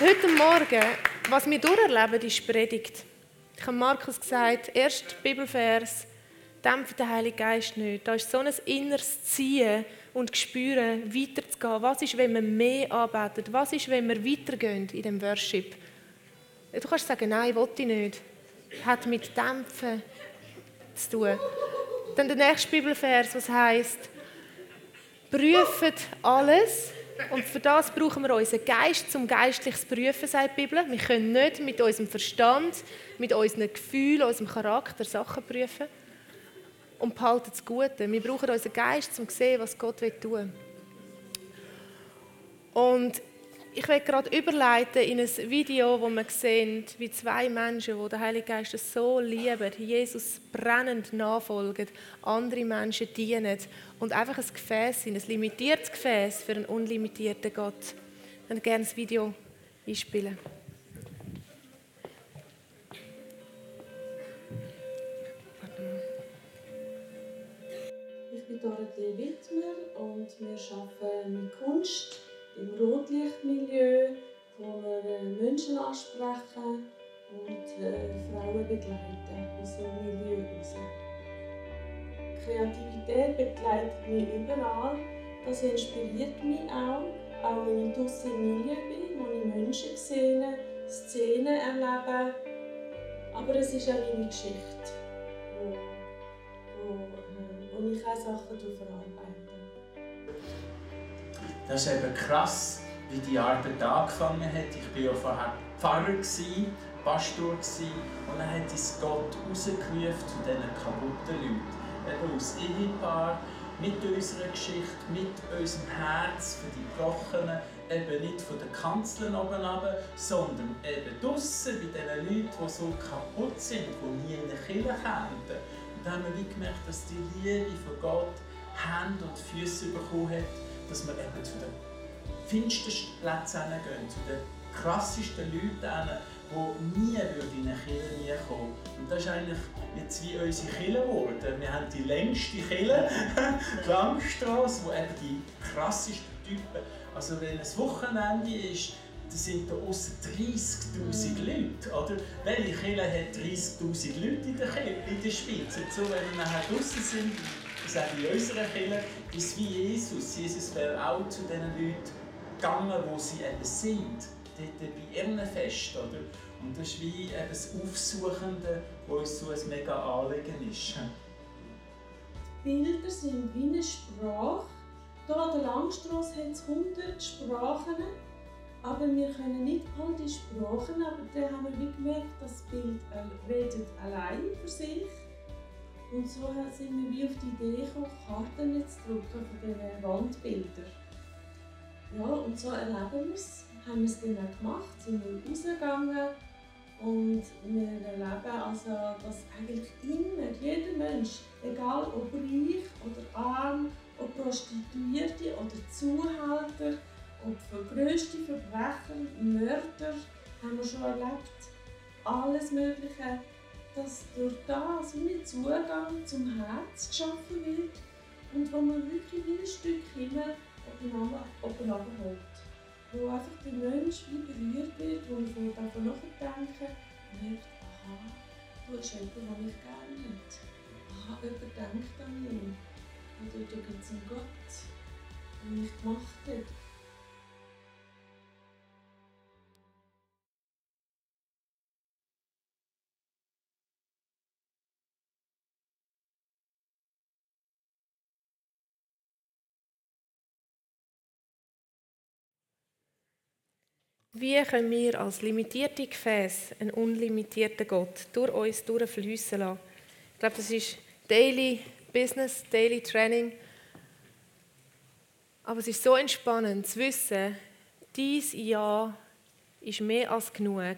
Heute Morgen, was wir durcherleben, ist Predigt. Ich habe Markus gesagt, erst Bibelvers, dämpft der Heilige Geist nicht. Da ist so ein inneres Ziehen und Spüren, weiterzugehen. Was ist, wenn wir mehr arbeitet? Was ist, wenn wir weitergehen in dem Worship? Du kannst sagen, nein, wollte ich nicht. Hat mit Dämpfen zu tun. Dann der nächste Bibelvers, was heißt, prüft alles. Und für das brauchen wir unseren Geist zum geistliches Prüfen, sagt die Bibel. Wir können nicht mit unserem Verstand, mit unseren Gefühlen, unserem Charakter Sachen prüfen. Und behalten das Gute. Wir brauchen unseren Geist, um zu sehen, was Gott tun will. Und ich werde gerade überleiten in ein Video, wo wir sehen, wie zwei Menschen, die den Heiligen Geist so lieben, Jesus brennend nachfolgen, andere Menschen dienen und einfach ein Gefäß sind, ein limitiertes Gefäß für einen unlimitierten Gott. Würde gerne das Video einspielen. Ich bin Dorothee Wittmer und wir arbeiten mit Kunst im Rotlichtmilieu, wo wir äh, Menschen ansprechen und äh, Frauen begleiten aus dem Milieu heraus. Kreativität begleitet mich überall. Das inspiriert mich auch, auch wenn ich draußen im Milieu bin, wo ich Menschen sehe, Szenen erlebe. Aber es ist auch meine Geschichte, wo, wo, äh, wo ich auch Sachen verarbeite. Das ist eben krass, wie die Arbeit angefangen hat. Ich war ja vorher Pfarrer, Pastor und dann hat uns Gott rausgerufen zu diesen kaputten Leuten. Eben aus Ehepaar, mit unserer Geschichte, mit unserem Herz für die Gebrochenen, eben nicht von den Kanzeln oben runter, sondern eben draussen bei diesen Leuten, die so kaputt sind, die nie in die Kirche kämen. Und dann haben wir gemerkt, dass die Liebe von Gott Hände und Füße bekommen hat dass wir eben zu den finstersten Plätzen gehen, zu den krassesten Leuten, die nie in eine Kirche nie kommen. Und das ist eigentlich jetzt wie unsere Kirche geworden. Wir haben die längste Kirche, die Langstrasse, wo eben die krassesten Typen, also wenn es Wochenende ist, da sind da aussen 30'000 Leute, oder? Welche Kirche hat 30'000 Leute in der, Kirche, in der Schweiz? Und so, wenn wir nachher draußen sind, sage in unserer Kirche, ist wie Jesus. Jesus wäre auch zu den Leuten gegangen, wo sie eben sind, dort bei ihrem Fest. Oder? Und das ist wie eben das Aufsuchende, das uns so ein mega Anliegen ist. Bilder sind wie eine Sprache. Hier an der Langstrasse hat es 100 Sprachen, aber wir können nicht all die Sprachen, aber dann haben wir gemerkt, das Bild redet allein für sich und so sind wir wie auf die Idee gekommen, Karten zu drucken von diesen Wandbildern. Ja, und so erleben wir es. Haben wir es dann auch gemacht, sind wir rausgegangen und wir erleben also, dass eigentlich immer jeder Mensch, egal ob reich oder arm, ob Prostituierte oder Zuhälter, ob vergrößte Verbrecher, Mörder, haben wir schon erlebt. Alles Mögliche dass durch das ein Zugang zum Herz geschaffen wird und wo man wirklich ein Stück Himmel aufeinander holt. Wo einfach der Mensch wie berührt wird, wo man davon nachdenken und merkt, aha, da ist jemand, den ich gerne hätte. Aha, jemand denkt an mich. Oder da gibt es einen Gott, der mich gemacht hat. Wie können wir als limitierte Gefäß einen unlimitierten Gott durch uns durchfließen lassen? Ich glaube, das ist Daily Business, Daily Training. Aber es ist so entspannend zu wissen, dies Ja ist mehr als genug,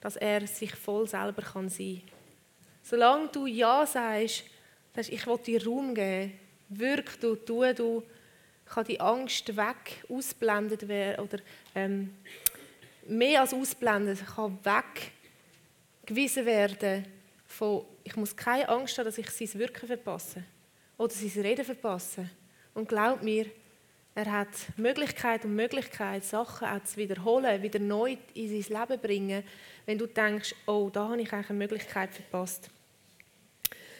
dass er sich voll selber sein kann. Solange du Ja sagst, sagst, ich will dir Raum geben, wirk du, tu du, kann die Angst weg ausblendet werden oder ähm, mehr als ausblendet, kann weggewiesen werden von, ich muss keine Angst haben, dass ich sein Wirken verpasse oder sein Reden verpasse. Und glaub mir, Er hat Möglichkeit und Möglichkeit, Sachen auch zu wiederholen, wieder neu in sein Leben bringen, wenn du denkst, oh, da habe ich eigentlich eine Möglichkeit verpasst.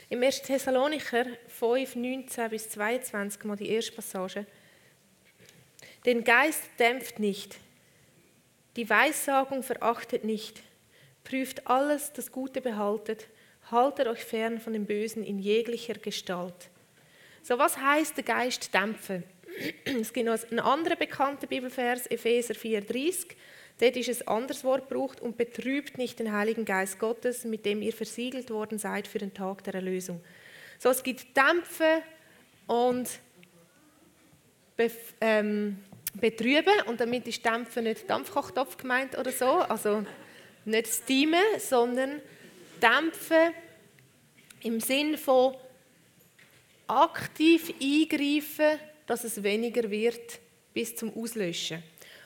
Im 1. Thessalonicher 5, 19 bis 22, mal die erste Passage. Den Geist dämpft nicht, die Weissagung verachtet nicht, prüft alles, das Gute behaltet, haltet euch fern von dem Bösen in jeglicher Gestalt. So, was heißt der Geist dämpfen? Es gibt noch einen anderen bekannten Bibelvers, Epheser 4,30. Dort ist ein anderes Wort gebraucht und betrübt nicht den Heiligen Geist Gottes, mit dem ihr versiegelt worden seid für den Tag der Erlösung. So, es gibt Dämpfen und ähm, Betrüben und damit ist Dämpfen nicht Dampfkochtopf gemeint oder so, also nicht Steamen, sondern Dämpfen im Sinn von aktiv eingreifen, dass es weniger wird bis zum Auslöschen.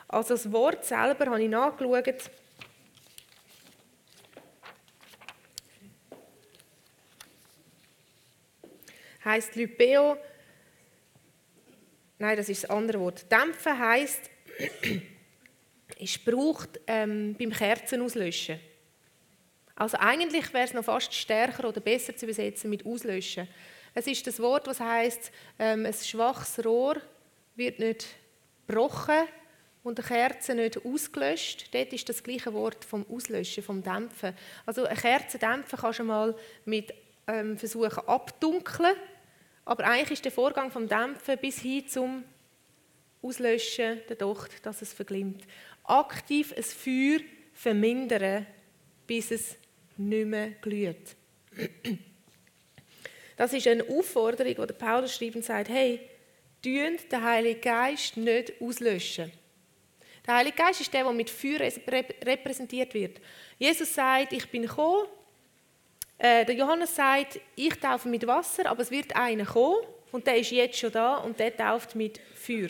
Also das Wort selber habe ich nachgeschaut. Heißt Lypeo. Nein, das ist das andere Wort. Dämpfen heißt, ist braucht ähm, beim Kerzen auslöschen. Also eigentlich wäre es noch fast stärker oder besser zu übersetzen mit auslöschen. Es ist das Wort, was heißt, ähm, ein schwaches Rohr wird nicht gebrochen und eine Kerze nicht ausgelöscht. Dort ist das gleiche Wort vom Auslöschen, vom Dämpfen. Also eine Kerze dämpfen kannst du mal mit ähm, versuchen abdunkeln, aber eigentlich ist der Vorgang vom Dämpfen bis hin zum Auslöschen der Docht, dass es verglimmt. Aktiv ein Feuer vermindern, bis es nicht mehr glüht. Das ist eine Aufforderung, die Paulus schreibt und sagt, hey, tun den Heiligen Geist nicht auslöschen. Der Heilige Geist ist der, der mit Feuer repräsentiert wird. Jesus sagt, ich bin gekommen. Äh, der Johannes sagt, ich taufe mit Wasser, aber es wird einer kommen und der ist jetzt schon da und der tauft mit Feuer.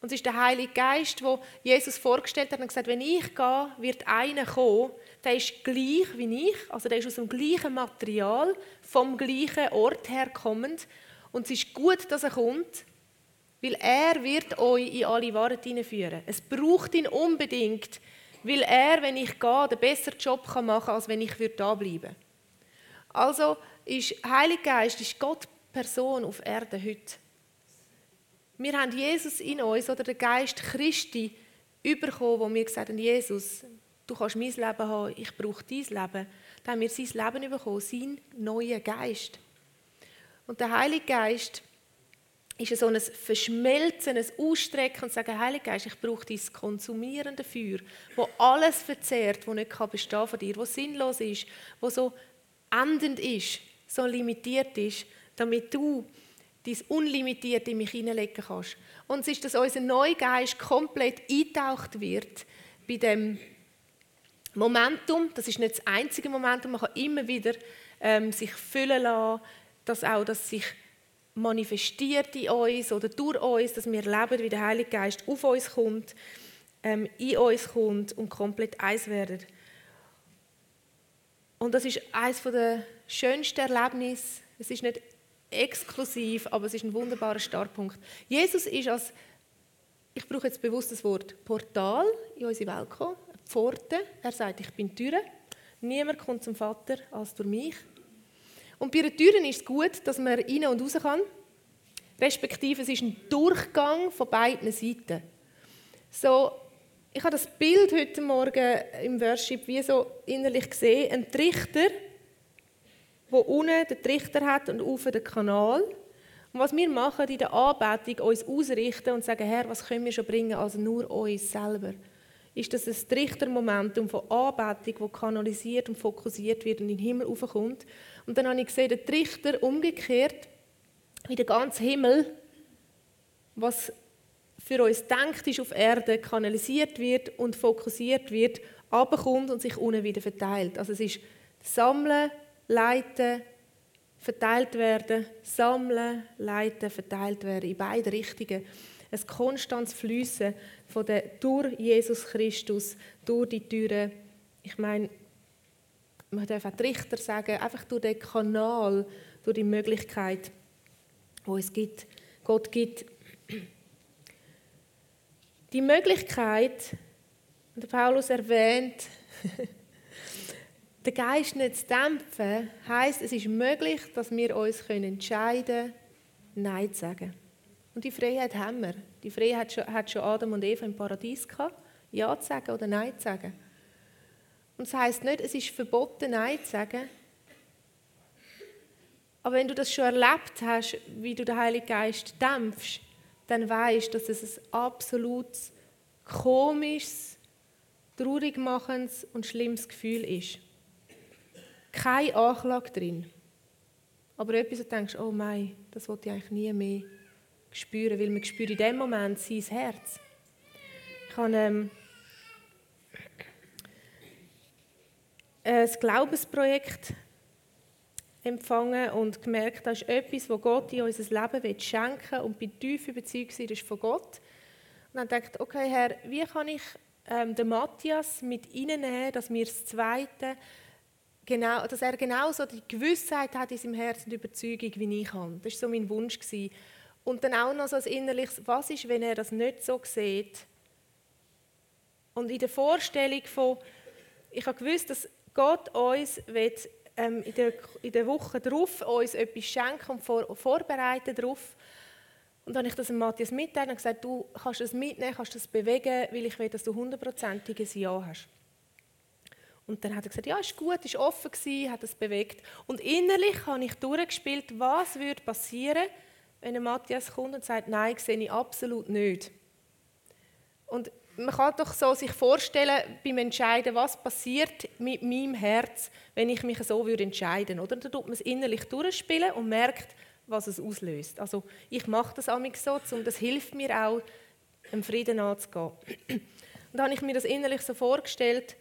Und es ist der Heilige Geist, wo Jesus vorgestellt hat und gesagt, wenn ich gehe, wird einer kommen, der ist gleich wie ich, also der ist aus dem gleichen Material, vom gleichen Ort her kommend. Und es ist gut, dass er kommt, weil er wird euch in alle Wahrheit hineinführen. Es braucht ihn unbedingt, weil er, wenn ich gehe, den besseren Job machen kann, als wenn ich da bleiben würde. Also ist Heilige Geist ist Gott Person auf Erde heute. Wir haben Jesus in uns oder den Geist Christi bekommen, wo wir gesagt haben, Jesus, du kannst mein Leben haben, ich brauche dein Leben. Dann haben wir sein Leben bekommen, seinen neuen Geist. Und der Heilige Geist ist so ein Verschmelzen, ein Ausstrecken und sagen, Heilige Geist, ich brauche dein konsumierende Feuer, wo alles verzehrt, wo nicht bestehen von dir, wo sinnlos ist, wo so endend ist, so limitiert ist, damit du dein Unlimitierte in mich hineinlegen kannst. Und es ist, dass unser Neugeist komplett eintaucht wird bei dem Momentum. Das ist nicht das einzige Momentum, man kann immer wieder ähm, sich füllen lassen, dass auch das sich manifestiert in uns oder durch uns, dass wir leben, wie der Heilige Geist auf uns kommt, ähm, in uns kommt und komplett eins werden. Und das ist eines der schönsten Erlebnisse. Es ist nicht exklusiv, aber es ist ein wunderbarer Startpunkt. Jesus ist als, ich brauche jetzt bewusst das Wort, Portal in unsere Welt gekommen, Pforte. Er sagt, ich bin die Türe. Niemand kommt zum Vater als durch mich. Und bei den Türen ist es gut, dass man rein und raus kann. Respektive, es ist ein Durchgang von beiden Seiten. So, ich habe das Bild heute Morgen im Worship wie so innerlich gesehen. Ein Trichter, wo unten den Trichter hat und oben den Kanal. Und was wir machen in der Anbetung, uns ausrichten und sagen, Herr, was können wir schon bringen, als nur uns selber, ist das ein Trichtermomentum von Anbetung, das kanalisiert und fokussiert wird und in den Himmel aufkommt. Und dann habe ich gesehen, der Trichter umgekehrt, wie der ganze Himmel, was für uns denkt ist auf Erde, kanalisiert wird und fokussiert wird, abkommt und sich unten wieder verteilt. Also es ist Sammeln, leiten, verteilt werden, sammeln, leiten, verteilt werden, in beide Richtungen. Ein konstantes Fließen von der durch Jesus Christus, durch die Türen. Ich meine, man darf auch die Richter sagen, einfach durch den Kanal, durch die Möglichkeit, wo es gibt, Gott gibt, Die Möglichkeit, der Paulus erwähnt, den Geist nicht zu dämpfen, heißt, es ist möglich, dass wir uns entscheiden können, Nein zu sagen. Und die Freiheit haben wir. Die Freiheit hat schon Adam und Eva im Paradies gehabt, Ja zu sagen oder Nein zu sagen. Und das heißt nicht, es ist verboten, Nein zu sagen. Aber wenn du das schon erlebt hast, wie du den Heiligen Geist dämpfst, dann weißt du, dass es ein absolut komisches, traurig machendes und schlimmes Gefühl ist. Keine Anklage drin. Aber etwas, wo du denkst, oh mein, das wollte ich eigentlich nie mehr spüren, weil man spürt in dem Moment sein Herz. Ich habe ähm, ein Glaubensprojekt empfangen und gemerkt, das ist etwas, was Gott in unser Leben schenken will und bin tief überzeugt, das ist von Gott. Und dann dachte okay Herr, wie kann ich ähm, den Matthias mit reinnehmen, dass wir das Zweite, genau, dass er genauso die Gewissheit hat in seinem Herzen, die Überzeugung, wie ich habe. Das war so mein Wunsch. Gewesen. Und dann auch noch so ein innerliches, was ist, wenn er das nicht so sieht? Und in der Vorstellung von, ich habe gewusst, dass Gott uns will, ähm, in, der, in der Woche darauf uns etwas schenken und vor, vorbereiten darauf. Und dann habe ich das Matthias mitgeteilt und gesagt, du kannst das mitnehmen, kannst das bewegen, weil ich will, dass du hundertprozentiges Ja hast. Und dann hat er gesagt, ja, ist gut, ist offen gewesen, hat es bewegt. Und innerlich habe ich durchgespielt, was würde passieren, wenn Matthias kommt und sagt, nein, sehe ich absolut nicht. Und man kann doch so sich vorstellen, beim Entscheiden, was passiert mit meinem Herz, wenn ich mich so würde entscheiden würde. Dann tut man es innerlich durchspielen und merkt, was es auslöst. Also ich mache das amig so, und das hilft mir auch, dem Frieden anzugehen. Und dann habe ich mir das innerlich so vorgestellt,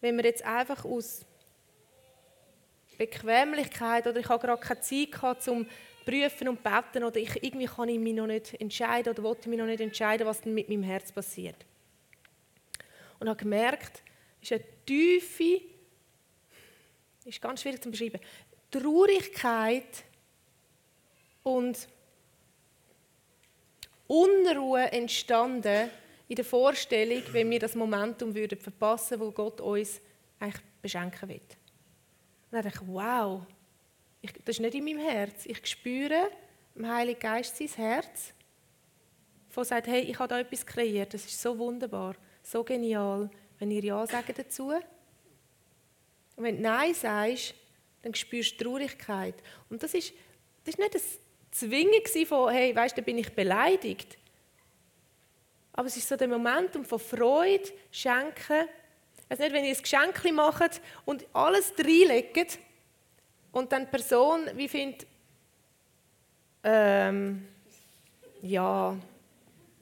wenn wir jetzt einfach aus Bequemlichkeit oder ich habe gerade keine Zeit gehabt, zum prüfen und beten oder ich, irgendwie kann ich mich noch nicht entscheiden oder wollte mich noch nicht entscheiden, was denn mit meinem Herz passiert. Und habe gemerkt, es ist eine tiefe, ist ganz schwierig zu beschreiben, Traurigkeit und Unruhe entstanden in der Vorstellung, wenn wir das Momentum würden verpassen, wo Gott uns eigentlich beschenken will. Und dann dachte ich, wow, ich, das ist nicht in meinem Herz. Ich spüre im Heiligen Geist sein Herz, das sagt, hey, ich habe da etwas kreiert, das ist so wunderbar so genial, wenn ihr Ja sagen dazu. Und wenn du Nein sagst, dann spürst du Traurigkeit. Und das ist, das ist nicht ein Zwingen von, hey, weißt du, bin ich beleidigt. Aber es ist so der Moment von Freude, Schenken. Also nicht, wenn ihr ein Geschenk macht und alles reinlegt und dann die Person wie findet, ähm, ja,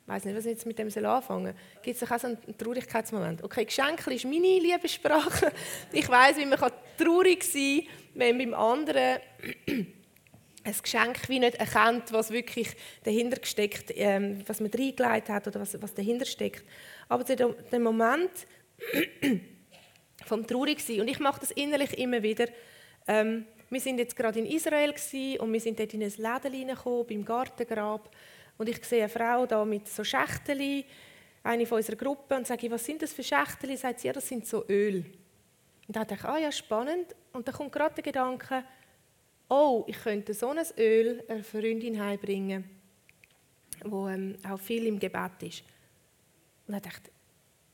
ich weiß nicht, was ich jetzt mit dem anfangen soll. Gibt es auch so einen Traurigkeitsmoment? Okay, Geschenk ist meine Liebessprache. Ich weiß, wie man traurig sein kann, wenn beim anderen ein Geschenk wie nicht erkennt, was wirklich dahinter steckt, ähm, was man reingelegt hat oder was, was dahinter steckt. Aber der, der Moment vom Traurigsein, und ich mache das innerlich immer wieder, ähm, wir sind jetzt gerade in Israel und wir sind dort in ein Läden reingekommen, beim Gartengrab. Und ich sehe eine Frau da mit so Schächteli, eine von unserer Gruppe, und sage, was sind das für Schächteli? Sagt sie, ja, das sind so Öl. Und dann dachte ich, ah ja, spannend. Und dann kommt gerade der Gedanke, oh, ich könnte so ein Öl einer Freundin heimbringen, wo ähm, auch viel im Gebet ist. Und dann dachte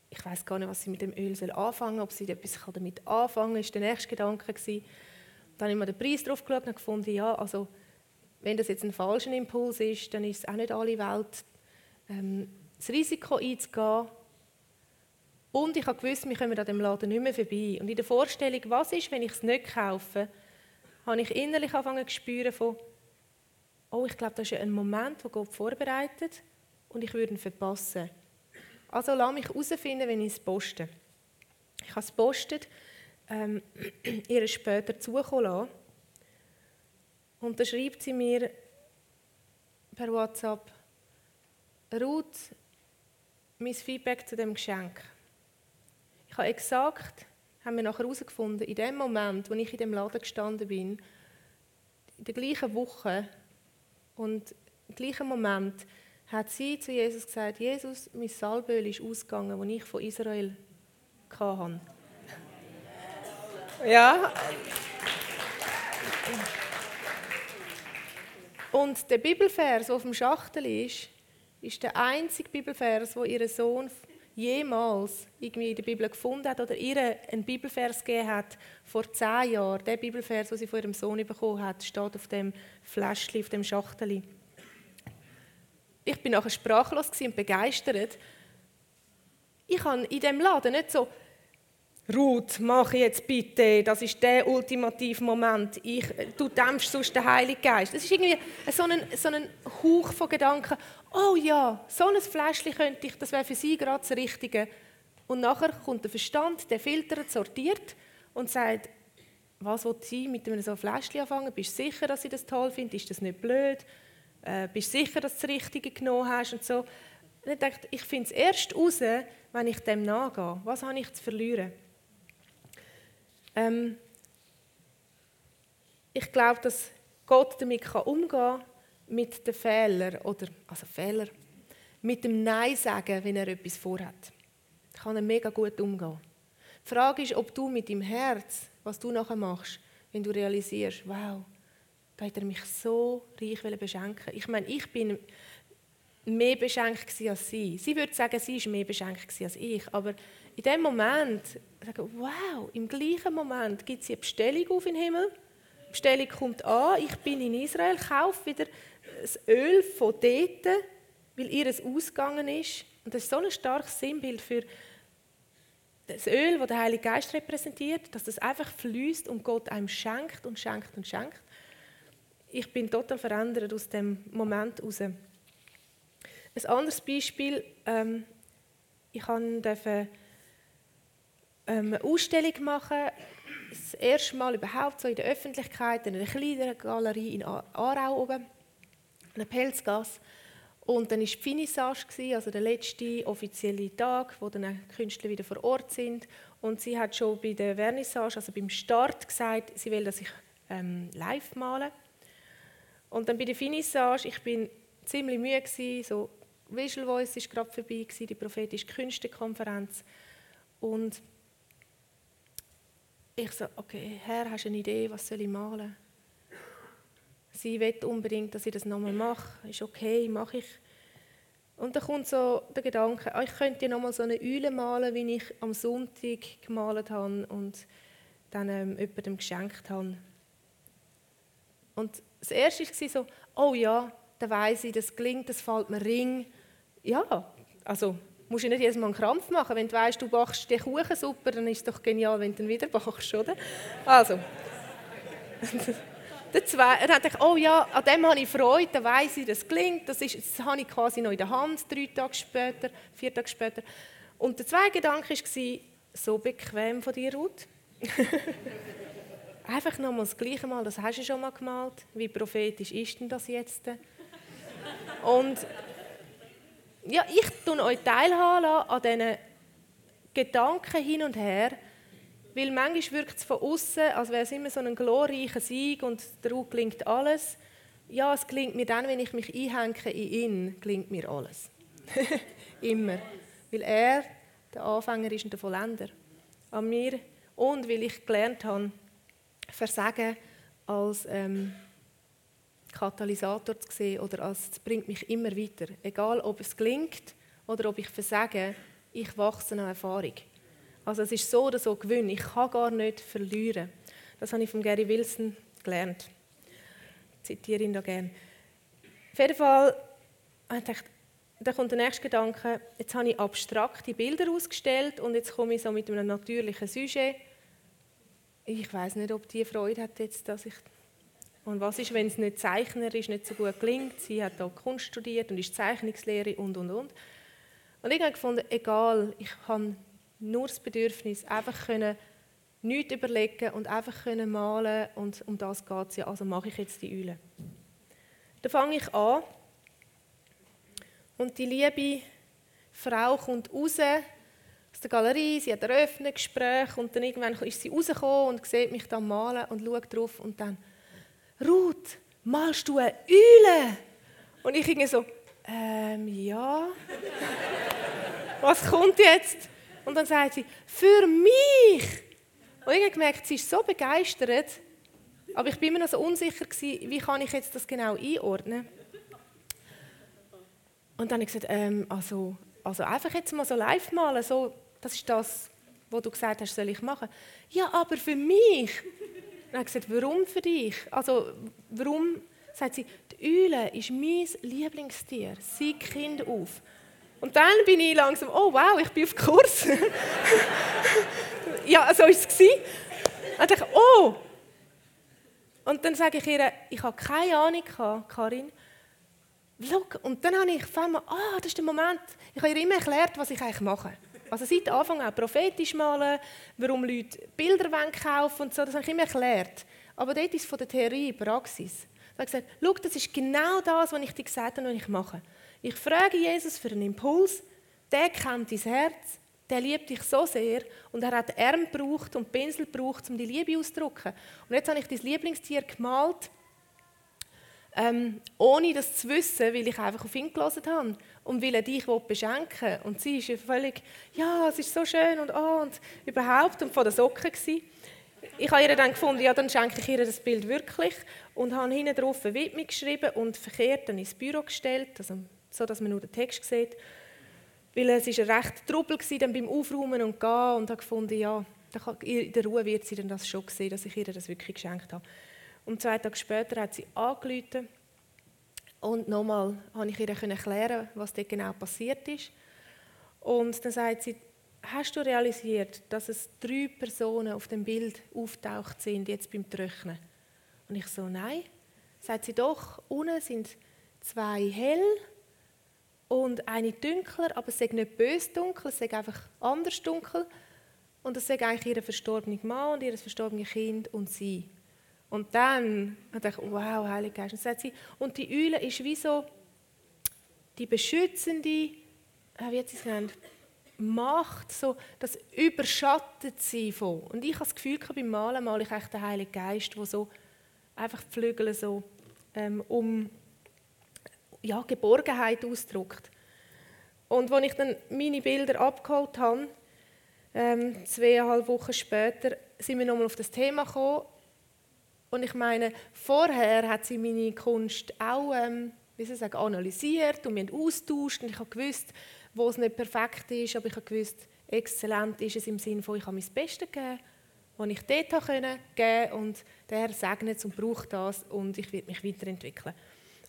ich, ich weiß gar nicht, was sie mit dem Öl soll anfangen soll, ob sie etwas damit anfangen kann, war der nächste Gedanke. Gewesen. Dann habe ich mir den Preis drauf geschaut und gefunden, ja, also wenn das jetzt ein falscher Impuls ist, dann ist es auch nicht alle Welt, ähm, das Risiko einzugehen. Und ich habe gewusst, wir kommen an dem Laden nicht mehr vorbei. Und in der Vorstellung, was ist, wenn ich es nicht kaufe, habe ich innerlich angefangen zu spüren von, oh, ich glaube, das ist ein Moment, wo Gott vorbereitet und ich würde ihn verpassen. Also lass mich herausfinden, wenn ich es poste. Ich habe es postet, ähm, ihr später zukommen lassen. Und dann schreibt sie mir per WhatsApp, Ruth, mein Feedback zu dem Geschenk. Ich habe exakt, haben wir nachher herausgefunden, in dem Moment, wo ich in dem Laden gestanden bin, in der gleichen Woche und im gleichen Moment hat sie zu Jesus gesagt, Jesus, mein Salböl ist ausgegangen, das ich von Israel hatte. Ja. Und der Bibelvers, der auf dem Schachtel ist, ist der einzige Bibelvers, wo ihr Sohn jemals irgendwie in der Bibel gefunden hat oder ihr einen Bibelvers gegeben hat vor zehn Jahren. Der Bibelvers, den sie von ihrem Sohn bekommen hat, steht auf dem Fläschchen, auf dem Schachtel. Ich bin nachher sprachlos und begeistert. Ich habe in dem Laden nicht so Ruth, mach jetzt bitte, das ist der ultimative Moment. Ich, du dämpfst sonst den Heiligen Geist. Es ist irgendwie so ein, so ein Hauch von Gedanken, oh ja, so ein Fläschchen könnte ich, das wäre für sie gerade das Richtige. Und nachher kommt der Verstand, der filtert, sortiert und sagt, was will sie mit einem so Fläschchen anfangen? Bist du sicher, dass sie das toll findet? Ist das nicht blöd? Äh, bist du sicher, dass du das Richtige genommen hast? Und so. Und ich dachte, ich finde es erst raus, wenn ich dem nachgehe. Was habe ich zu verlieren? Ähm, ich glaube, dass Gott damit umgehen kann, mit den Fehlern, oder, also Fehler, mit dem Nein sagen, wenn er etwas vorhat. Kann er mega gut umgehen. Die Frage ist, ob du mit dem Herz, was du nachher machst, wenn du realisierst, wow, da hat er mich so reich beschenken. Ich meine, ich bin mehr beschenkt als sie. Sie würde sagen, sie ist mehr beschenkt als ich, aber in dem Moment sagen, wow, im gleichen Moment gibt sie eine Bestellung auf den Himmel. Die Bestellung kommt an, ich bin in Israel, kaufe wieder das Öl von dort, weil ihr es ausgegangen ist. Und das ist so ein starkes Sinnbild für das Öl, das der Heilige Geist repräsentiert, dass das einfach fließt und Gott einem schenkt und schenkt und schenkt. Ich bin total verändert aus dem Moment heraus. Ein anderes Beispiel, ähm, ich durfte ähm, eine Ausstellung machen, das erste Mal überhaupt so in der Öffentlichkeit, in einer kleineren Galerie in Aarau oben, einer Pelzgasse. Und dann war die Finissage, also der letzte offizielle Tag, wo dann Künstler wieder vor Ort sind. Und sie hat schon bei der Vernissage, also beim Start, gesagt, sie will, dass ich ähm, live male. Und dann bei der Finissage, ich bin ziemlich müde gewesen, so Visual Voice ist gerade vorbei gewesen, die prophetische Künstekonferenz. Und ich so, okay, Herr, hast du eine Idee, was soll ich malen? Sie will unbedingt, dass ich das nochmal mache. Ist okay, mache ich. Und dann kommt so der Gedanke, oh, ich könnte nochmal so eine Eule malen, wie ich am Sonntag gemalt habe und dann ähm, jemandem geschenkt habe. Und das erste war so, oh ja, dann weiss ich, das gelingt, das fällt mir Ring. Ja, also musst du nicht jedes Mal einen Krampf machen. Wenn du weißt, du backst die Kuchen super, dann ist es doch genial, wenn du ihn wieder backst, oder? Also. Der zweite, dann dachte ich, oh ja, an dem habe ich Freude, dann weiss ich, das gelingt. Das, ist, das habe ich quasi noch in der Hand, drei Tage später, vier Tage später. Und der zweite Gedanke war, so bequem von dir, Ruth. Einfach nochmal das Gleiche Mal, das hast du schon mal gemalt. Wie prophetisch ist denn das jetzt? Und ja, ich tue euch teilhaben an diesen Gedanken hin und her, weil manchmal wirkt es von außen, als wäre es immer so ein glorreicher Sieg und darum gelingt alles. Ja, es gelingt mir dann, wenn ich mich einhänge in ihn, gelingt mir alles. immer. Weil er der Anfänger ist und der Vollender. An mir und weil ich gelernt habe, Versagen als ähm, Katalysator zu sehen oder als es bringt mich immer weiter. Egal, ob es gelingt oder ob ich versage, ich wachse an Erfahrung. Also es ist so oder so gewinn. Ich kann gar nicht verlieren. Das habe ich von Gary Wilson gelernt. Ich zitiere ihn da gerne. Auf jeden Fall ich, da kommt der nächste Gedanke, jetzt habe ich abstrakte Bilder ausgestellt und jetzt komme ich so mit einem natürlichen Sujet. Ich weiß nicht, ob die Freude hat jetzt, dass ich und was ist, wenn es nicht zeichnerisch nicht so gut gelingt? Sie hat auch Kunst studiert und ist Zeichnungslehre und, und, und. Und ich habe gefunden, egal, ich habe nur das Bedürfnis, einfach können, nichts überlegen und einfach können malen und um das geht es ja, also mache ich jetzt die Eule. Dann fange ich an und die liebe Frau kommt raus aus der Galerie, sie hat eröffnet, Gespräch und dann irgendwann ist sie rausgekommen und sieht mich dann malen und schaut drauf und dann Ruth, malst du eine Eule? Und ich irgendwie so, ähm, ja. Was kommt jetzt? Und dann sagt sie, für mich. Und ich habe gemerkt, sie ist so begeistert, aber ich bin immer noch so unsicher gewesen, wie kann ich jetzt das genau einordnen. Und dann habe ich gesagt, ähm, also, also einfach jetzt mal so live malen, so, das ist das, was du gesagt hast, soll ich machen. Ja, aber für mich. Und habe ich gesagt, warum für dich? Also, warum sagt sie, die Eule ist mein Lieblingstier. Sie Kind auf. Und dann bin ich langsam, oh wow, ich bin auf Kurs. ja, so war es. Und dann dachte ich, oh. Und dann sage ich ihr, ich habe keine Ahnung, Karin. Und dann habe ich ah, das ist der Moment. Ich habe ihr immer erklärt, was ich eigentlich mache. Also seit Anfang auch prophetisch malen, warum Leute Bilder kaufen und so, das habe ich immer erklärt. Aber dort ist von der Theorie Praxis. Ich habe gesagt, schau, das ist genau das, was ich dir gesagt habe, was ich mache. Ich frage Jesus für einen Impuls, der kennt dein Herz, der liebt dich so sehr und er hat Arm gebraucht und Pinsel gebraucht, um die Liebe auszudrücken. Und jetzt habe ich dein Lieblingstier gemalt, ähm, ohne das zu wissen, weil ich einfach auf ihn gelesen habe und weil er dich beschenken will. Und sie ist ja völlig, ja, es ist so schön und oh, und überhaupt und von der Socken gewesen ich habe ihr dann gefunden, ja, dann schenke ich ihr das Bild wirklich und habe hinten drauf eine Widmung geschrieben und verkehrt dann ins Büro gestellt, also, so dass man nur den Text sieht. Weil es war recht Trubel dann beim Aufräumen und Gehen und habe gefunden, ja, in der Ruhe wird sie dann das schon sehen, dass ich ihr das wirklich geschenkt habe. Und zwei Tage später hat sie angerufen und nochmal konnte ich ihr erklären, was dort genau passiert ist. Und dann sagt sie, hast du realisiert, dass es drei Personen auf dem Bild auftaucht sind, jetzt beim Trocknen? Und ich so, nein. Sagt sie doch, unten sind zwei hell und eine dunkler, aber es ist nicht bös dunkel, es ist einfach anders dunkel. Und das ist eigentlich ihr verstorbener Mann und ihr verstorbenes Kind und sie. Und dann dachte ich, wow, Heilige Geist. Und, sie, und die Eule ist wie so die beschützende, äh, wie hat sie es genannt, Macht, so das überschattet sie von. Und ich habe das Gefühl, beim Malen male ich den Heiligen Geist, der so einfach die Flügel so ähm, um ja, Geborgenheit ausdrückt. Und als ich dann meine Bilder abgeholt habe, ähm, zweieinhalb Wochen später, sind wir nochmal auf das Thema gekommen. Und ich meine, vorher hat sie meine Kunst auch ähm, wie soll ich sagen, analysiert und wir austauscht. Und ich habe gewusst, wo es nicht perfekt ist, aber ich habe gewusst, exzellent ist es im Sinne von, ich habe mein Bestes gegeben, was ich dort geben konnte und der Herr segnet es und braucht das und ich werde mich weiterentwickeln.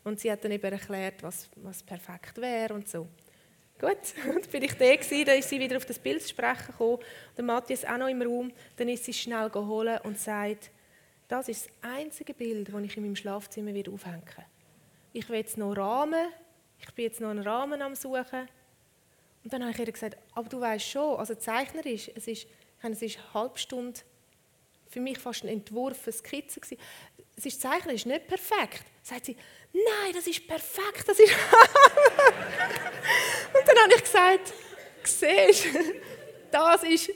Und sie hat dann eben erklärt, was, was perfekt wäre und so. Gut, und bin ich da gewesen, dann ist sie wieder auf das Bild zu sprechen gekommen. Der Matthias auch noch im Raum. Dann ist sie schnell geholt und sagt, das ist das einzige Bild, das ich in meinem Schlafzimmer wieder aufhängen Ich will jetzt noch Rahmen, ich bin jetzt noch einen Rahmen am suchen und dann habe ich ihr gesagt, aber du weißt schon, also zeichnerisch, ist, es ist eine halbe Stunde für mich fast ein Entwurf, eine Skizze gewesen. Es ist zeichnerisch nicht perfekt. Sagt sie, nein, das ist perfekt, das ist... Und dann habe ich gesagt, siehst das ist,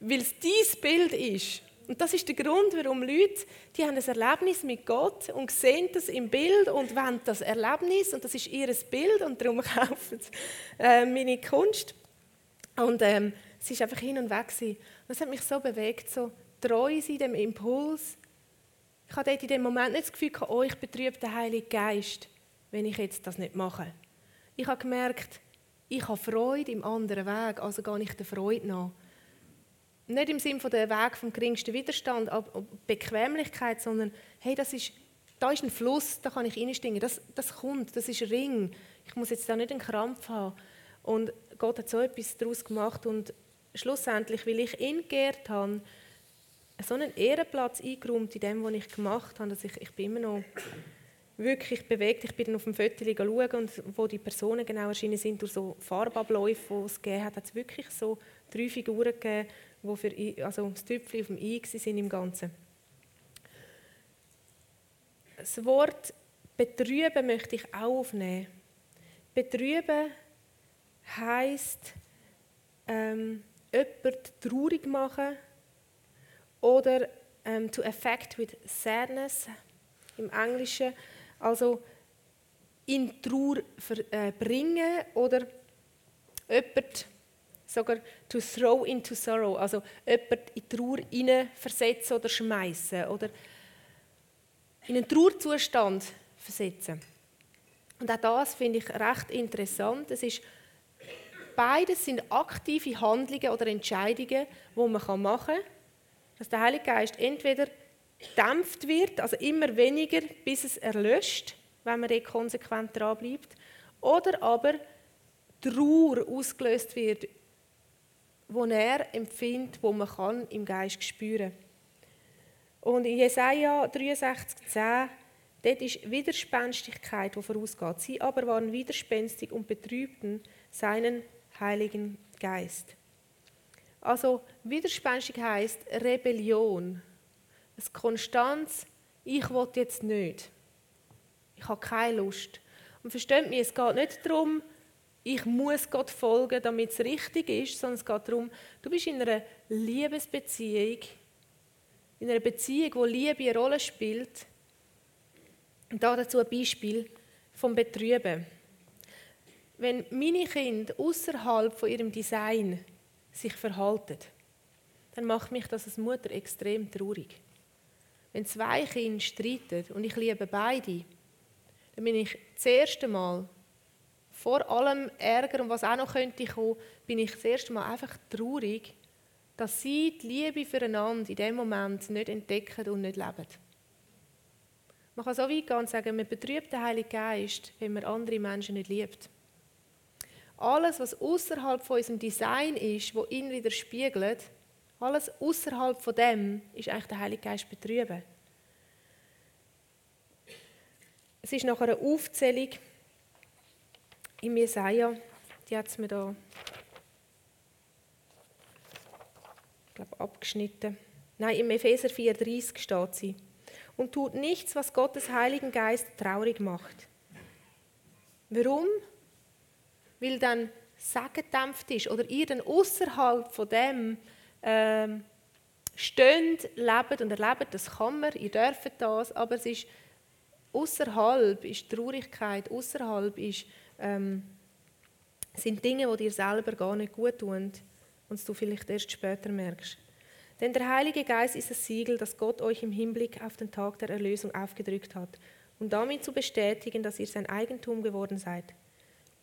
weil es dein Bild ist. Und das ist der Grund, warum Leute, die haben ein Erlebnis mit Gott und sehen das im Bild und wollen das Erlebnis und das ist ihr Bild und darum kaufen sie äh, meine Kunst. Und ähm, es ist einfach hin und weg gewesen. Das hat mich so bewegt, so treu sein dem Impuls. Ich hatte dort in dem Moment nicht das Gefühl, oh, ich betrübe den Heiligen Geist, wenn ich jetzt das nicht mache. Ich habe gemerkt, ich habe Freude im anderen Weg, also gar nicht der Freude nach nicht im Sinne von der Weg vom geringsten Widerstand, aber Bequemlichkeit, sondern hey, das ist, da ist ein Fluss, da kann ich reinsteigen, das, das kommt, das ist ein Ring. Ich muss jetzt da nicht einen Krampf haben. Und Gott hat so etwas daraus gemacht und schlussendlich, weil ich ihn geehrt habe, so einen Ehrenplatz eingeräumt in dem, was ich gemacht habe, dass ich, ich bin immer noch wirklich bewegt. Ich bin dann auf dem Foto schauen und wo die Personen genau erschienen sind, durch so Farbabläufe, die es gegeben hat, hat es wirklich so drei Figuren gegeben, wo für also das Tüpfchen auf dem I sind im Ganzen. Das Wort betrüben möchte ich auch aufnehmen. Betrüben heisst, ähm, jemanden traurig machen oder ähm, to affect with sadness im Englischen. Also in Trauer äh, bringen oder jemand sogar to throw into sorrow, also jemand in Trauer versetzen oder schmeißen oder in einen Trauerzustand versetzen. Und auch das finde ich recht interessant. Es ist, beides sind aktive Handlungen oder Entscheidungen, die man machen kann, dass der Heilige Geist entweder gedämpft wird, also immer weniger, bis es erlöscht, wenn man konsequent dranbleibt, oder aber Trauer ausgelöst wird, wo er empfindet, wo man kann im Geist spüren. Und in Jesaja 63,10 Dort ist Widerspenstigkeit, die vorausgeht. Sie aber waren widerspenstig und betrübten seinen Heiligen Geist. Also widerspenstig heißt Rebellion. Ein Konstanz, ich will jetzt nicht. Ich habe keine Lust. Und versteht mich, es geht nicht darum, ich muss Gott folgen, damit es richtig ist, sondern es geht darum, du bist in einer Liebesbeziehung, in einer Beziehung, wo Liebe eine Rolle spielt und da dazu ein Beispiel vom Betrüben. Wenn meine Kinder außerhalb von ihrem Design sich verhalten, dann macht mich das als Mutter extrem traurig. Wenn zwei Kinder streiten und ich liebe beide, dann bin ich das erste Mal vor allem Ärger und was auch noch könnte kommen, bin ich das erste Mal einfach traurig, dass sie die Liebe füreinander in dem Moment nicht entdecken und nicht leben. Man kann so weit gehen und sagen, man betrübt den Heiligen Geist, wenn man andere Menschen nicht liebt. Alles, was außerhalb von unserem Design ist, wo ihn wieder spiegelt, alles außerhalb von dem ist eigentlich der Heilige Geist betrüben. Es ist nach einer Aufzählung im Jesaja, die hat es mir da ich glaube, abgeschnitten. Nein, im Epheser 4,30 steht sie und tut nichts, was Gottes Heiligen Geist traurig macht. Warum? Weil dann sagedämpft ist oder ihr dann außerhalb von dem ähm, steht, lebt und erlebt, das kann man, ihr dürft das, aber es ist außerhalb ist Traurigkeit, außerhalb ist, ähm, sind Dinge, die dir selber gar nicht gut tun und du vielleicht erst später merkst. Denn der Heilige Geist ist das Siegel, das Gott euch im Hinblick auf den Tag der Erlösung aufgedrückt hat, um damit zu bestätigen, dass ihr sein Eigentum geworden seid.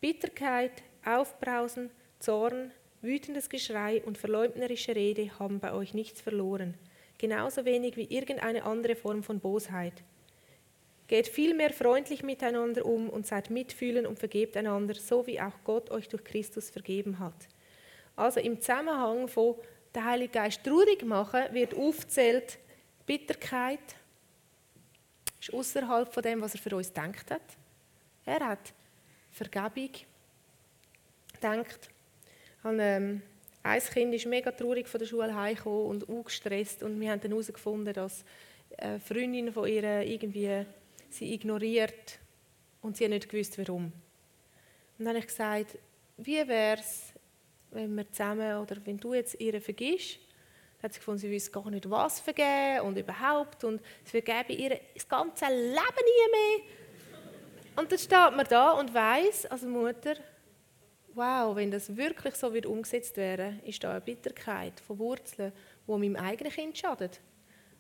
Bitterkeit, Aufbrausen, Zorn, wütendes Geschrei und verleugnerische Rede haben bei euch nichts verloren, genauso wenig wie irgendeine andere Form von Bosheit. Geht vielmehr freundlich miteinander um und seid mitfühlend und vergebt einander, so wie auch Gott euch durch Christus vergeben hat. Also im Zusammenhang von den Heiligen Geist traurig machen, wird aufgezählt Bitterkeit, ist außerhalb von dem, was er für uns denkt hat. Er hat Vergebung gedacht. Und, ähm, ein Kind ist mega traurig von der Schule heimgekommen und ungestresst und wir haben dann herausgefunden, dass eine Freundin von ihr irgendwie sie ignoriert und sie nicht gewusst, warum. Und dann habe ich gesagt, wie wäre es, wenn wir zusammen, oder wenn du jetzt ihr vergisst, dann hat sie gefunden, sie wüsste gar nicht, was vergeben und überhaupt und sie vergebe ihr das ganze Leben nie mehr. Und dann steht man da und weiß als Mutter, wow, wenn das wirklich so wird umgesetzt wäre, ist da eine Bitterkeit von Wurzeln, die meinem eigenen Kind schadet.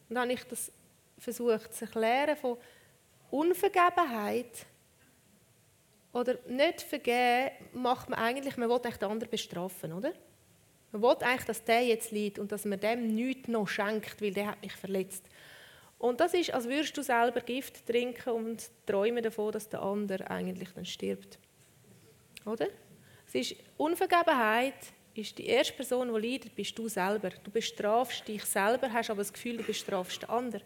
Und dann habe ich das versucht zu erklären von Unvergebenheit oder nicht vergeben, macht man eigentlich, man will eigentlich den anderen bestrafen, oder? Man will eigentlich, dass der jetzt leidet und dass man dem nichts noch schenkt, weil der hat mich verletzt. Und das ist, als würdest du selber Gift trinken und träumen davon, dass der andere eigentlich dann stirbt. Oder? Es ist Unvergebenheit ist die erste Person, die leidet, bist du selber. Du bestrafst dich selber, hast aber das Gefühl, du bestrafst den anderen.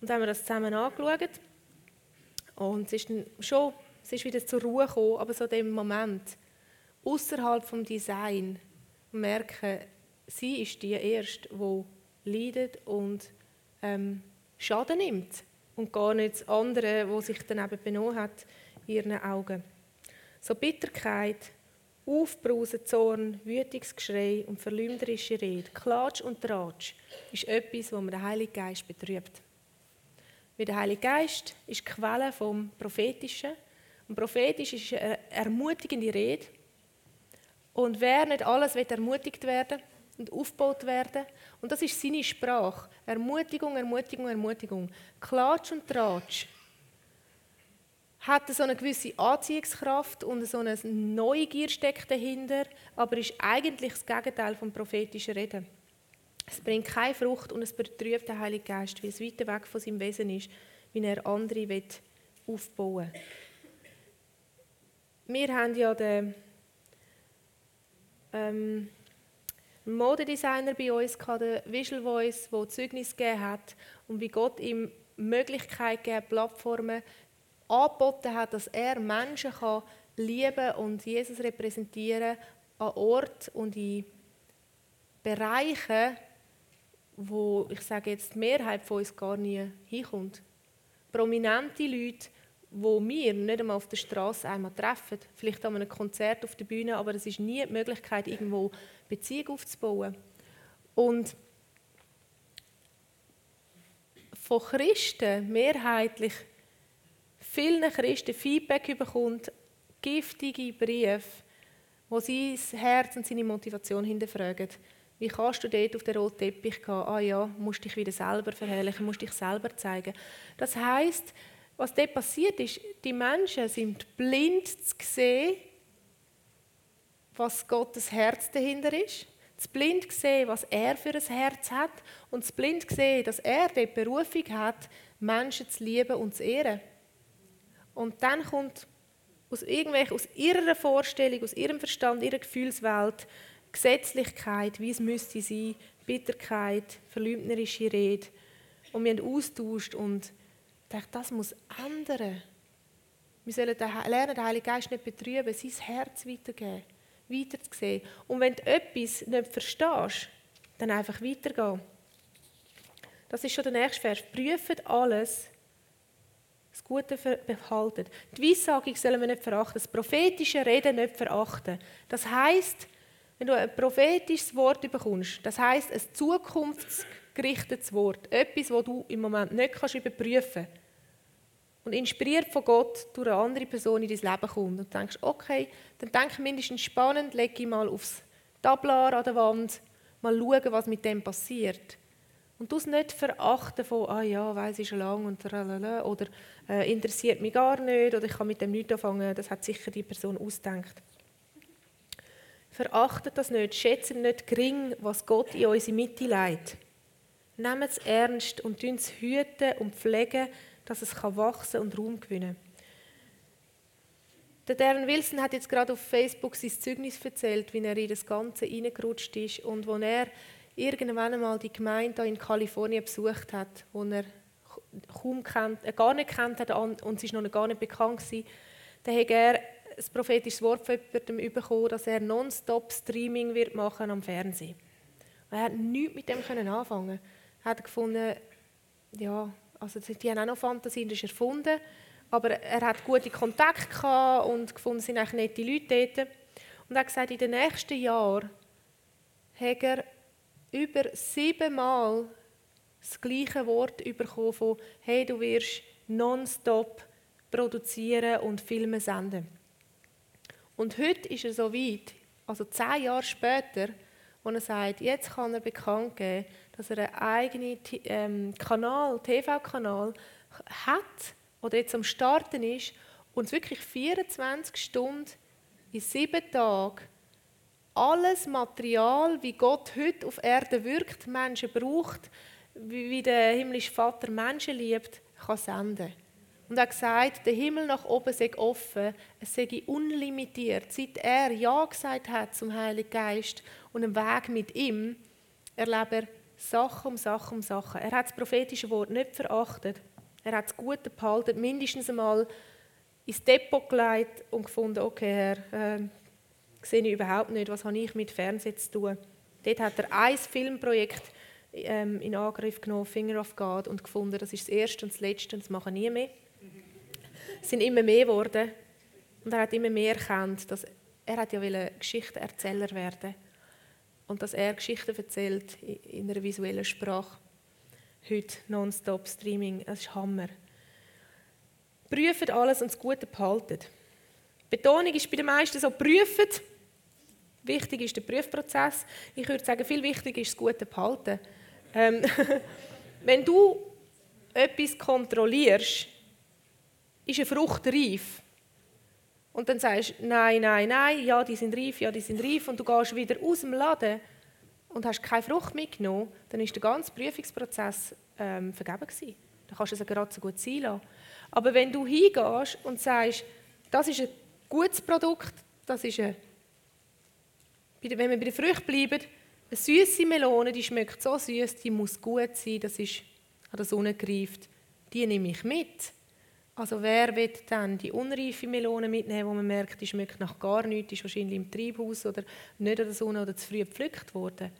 Und haben wir das zusammen angeschaut. Und es ist schon es ist wieder zur Ruhe gekommen, aber so dem Moment, außerhalb vom Design, merken, sie ist die Erste, die leidet und ähm, Schaden nimmt und gar nicht das andere, wo sich dann eben benommen hat, in ihren Augen. So Bitterkeit, Aufbrausen, Zorn, wütiges Geschrei und verleumderische Rede, Klatsch und Tratsch ist etwas, was man den Heiligen Geist betrübt. Weil der Heilige Geist ist die Quelle vom Prophetischen, Und prophetisch ist eine ermutigende Rede. Und wer nicht alles wird ermutigt werden und aufgebaut werden. Und das ist seine Sprache. Ermutigung, Ermutigung, Ermutigung. Klatsch und Tratsch hat so eine gewisse Anziehungskraft und so eine Neugier steckt dahinter, aber ist eigentlich das Gegenteil vom prophetischen Reden. Es bringt keine Frucht und es betrübt den Heiligen Geist, weil es weiter weg von seinem Wesen ist, wie er andere will aufbauen. Wir haben ja den ähm, Modedesigner bei uns gehabt, den Visual Voice, der Zeugnis gegeben hat und wie Gott ihm Möglichkeit gegeben Plattformen angeboten hat, dass er Menschen kann lieben und Jesus repräsentieren an Ort und in Bereichen, wo ich sage jetzt die Mehrheit von uns gar nie hinkommt. Prominente Leute, wo wir nicht einmal auf der Straße einmal treffen, vielleicht an einem Konzert auf der Bühne, aber es ist nie die Möglichkeit, irgendwo Beziehung aufzubauen. Und von Christen mehrheitlich vielen Christen Feedback bekommt, giftige Briefe, wo sein Herz und seine Motivation hinterfragen. Wie kannst du dort auf den roten Teppich gehen? Ah ja, musst dich wieder selber verherrlichen, musst dich selber zeigen. Das heißt, was dort passiert ist, die Menschen sind blind zu sehen, was Gottes Herz dahinter ist. Das blind sehen, was er für ein Herz hat. Und das blind sehen, dass er die Berufung hat, Menschen zu lieben und zu ehren. Und dann kommt aus, aus ihrer Vorstellung, aus ihrem Verstand, ihrer Gefühlswelt Gesetzlichkeit, wie es müsste sein, Bitterkeit, verleumderische Rede. Und wir haben austauscht und dachte, das muss ändern. Wir sollen lernen, den Heiligen Geist nicht betrüben, sein Herz weitergeben, weiterzusehen. Und wenn du etwas nicht verstehst, dann einfach weitergehen. Das ist schon der nächste Vers. Prüft alles, das Gute behalten. Die Weissagung sollen wir nicht verachten, das prophetische Reden nicht verachten. Das heißt, wenn du ein prophetisches Wort bekommst, das heißt ein zukunftsgerichtetes Wort, etwas, das du im Moment nicht kannst überprüfen kannst, und inspiriert von Gott durch eine andere Person in dein Leben kommt und du denkst, okay, dann denke mindestens spannend, lege ich mal aufs Tablar an der Wand, mal schauen, was mit dem passiert. Und du es nicht verachten von, ah ja, weiß ich schon lange und oder äh, interessiert mich gar nicht oder ich kann mit dem nichts anfangen, das hat sicher die Person ausgedacht. Verachtet das nicht, schätzt nicht gering, was Gott in unsere Mitte leitet. Nehmt es ernst und es hüten und pflegen, dass es wachsen und Raum gewinnen kann. Der Darren Wilson hat jetzt gerade auf Facebook sein Zeugnis erzählt, wie er in das Ganze reingerutscht ist und wo er irgendwann einmal die Gemeinde in Kalifornien besucht hat, wo er kaum kennt, äh, gar nicht kennt hat und es ist noch gar nicht bekannt war, dann hat er ein prophetisches Wort von jemandem bekommen, dass er nonstop Streaming wird machen am Fernsehen. Und er hat nichts mit dem können anfangen. Er hat gefunden, ja, also die haben auch noch Fantasien, das ist erfunden, aber er hat gute Kontakte gehabt und gefunden, es sind eigentlich nette Leute dort. Und er hat gesagt, in den nächsten Jahren hat er über siebenmal das gleiche Wort bekommen von «Hey, du wirst nonstop produzieren und Filme senden». Und heute ist er so weit, also zehn Jahre später, wo er sagt, jetzt kann er bekannt geben, dass er einen eigenen ähm, Kanal, TV-Kanal hat oder jetzt am Starten ist und wirklich 24 Stunden in sieben Tagen alles Material, wie Gott heute auf Erde wirkt, Menschen braucht, wie der himmlische Vater Menschen liebt, kann senden. Und er hat gesagt, der Himmel nach oben sei offen, es sei unlimitiert. Seit er Ja gesagt hat zum Heiligen Geist und einen Weg mit ihm, erlebt er Sachen um Sachen um Sachen. Er hat das prophetische Wort nicht verachtet. Er hat es gut behalten, mindestens einmal ins Depot gelegt und gefunden, okay, Herr, äh, sehe ich überhaupt nicht, was habe ich mit Fernsehen zu tun. Dort hat er ein Filmprojekt ähm, in Angriff genommen, Finger of God, und gefunden, das ist das erste und das letzte und das machen nie mehr. Sind immer mehr geworden und er hat immer mehr erkannt, dass er hat ja Geschichtenerzähler werden und dass er Geschichten erzählt in einer visuellen Sprache. Heute nonstop Streaming, das ist Hammer. Prüft alles und das Gute behaltet. Betonung ist bei den meisten so, prüfen. Wichtig ist der Prüfprozess. Ich würde sagen, viel wichtiger ist das gute Behalten. Ähm, wenn du etwas kontrollierst, ist eine Frucht reif. Und dann sagst du, nein, nein, nein, ja, die sind reif, ja, die sind reif. Und du gehst wieder aus dem Laden und hast keine Frucht mitgenommen, dann ist der ganze Prüfungsprozess ähm, vergeben gewesen. Dann kannst du es gerade so gut sein lassen. Aber wenn du hingehst und sagst, das ist ein gutes Produkt, das ist ein, wenn wir bei den Früchten bleiben, eine süße Melone, die schmeckt so süß, die muss gut sein, das ist an der Sonne gereift, die nehme ich mit. Also wer wird dann die unreife Melone mitnehmen, wo man merkt, die schmeckt nach gar nichts, ist wahrscheinlich im Treibhaus oder nicht an der Sonne oder zu früh gepflückt worden.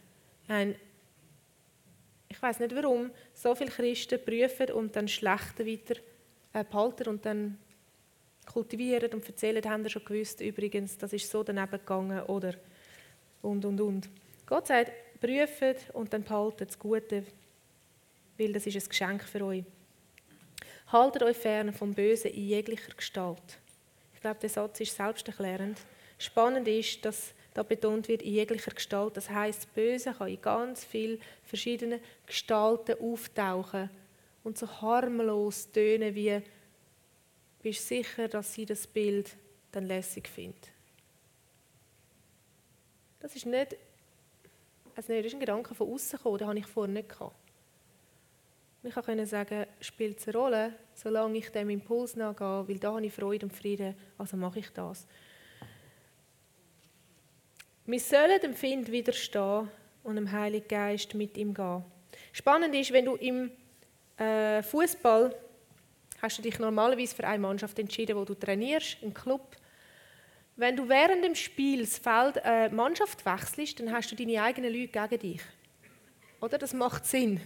Ich weiß nicht warum so viele Christen prüfen und dann schlechter weiter äh, behalten und dann kultivieren und erzählen, haben sie schon gewusst, übrigens, das ist so daneben gegangen oder und und und. Gott sagt, prüft und dann behaltet das Gute, weil das ist ein Geschenk für euch. Haltet euch fern vom Bösen in jeglicher Gestalt. Ich glaube, der Satz ist selbsterklärend. Spannend ist, dass da betont wird, in jeglicher Gestalt. Das heißt, das Böse kann in ganz vielen verschiedenen Gestalten auftauchen und so harmlos tönen wie bist sicher, dass sie das Bild dann lässig findet. Das ist nicht, also nicht, das ist ein Gedanke von außen gekommen, den habe ich vorher nicht gehabt. Ich konnte sagen, spielt es eine Rolle, solange ich dem Impuls nachgehe, weil da habe ich Freude und Frieden, also mache ich das. Wir sollen dem Find widerstehen und dem Heiligen Geist mit ihm gehen. Spannend ist, wenn du im äh, Fußball hast du dich normalerweise für eine Mannschaft entschieden, wo du trainierst, einen Club. Wenn du während dem Spiel das Feld äh, Mannschaft wechselst, dann hast du deine eigenen Leute gegen dich. Oder? Das macht Sinn.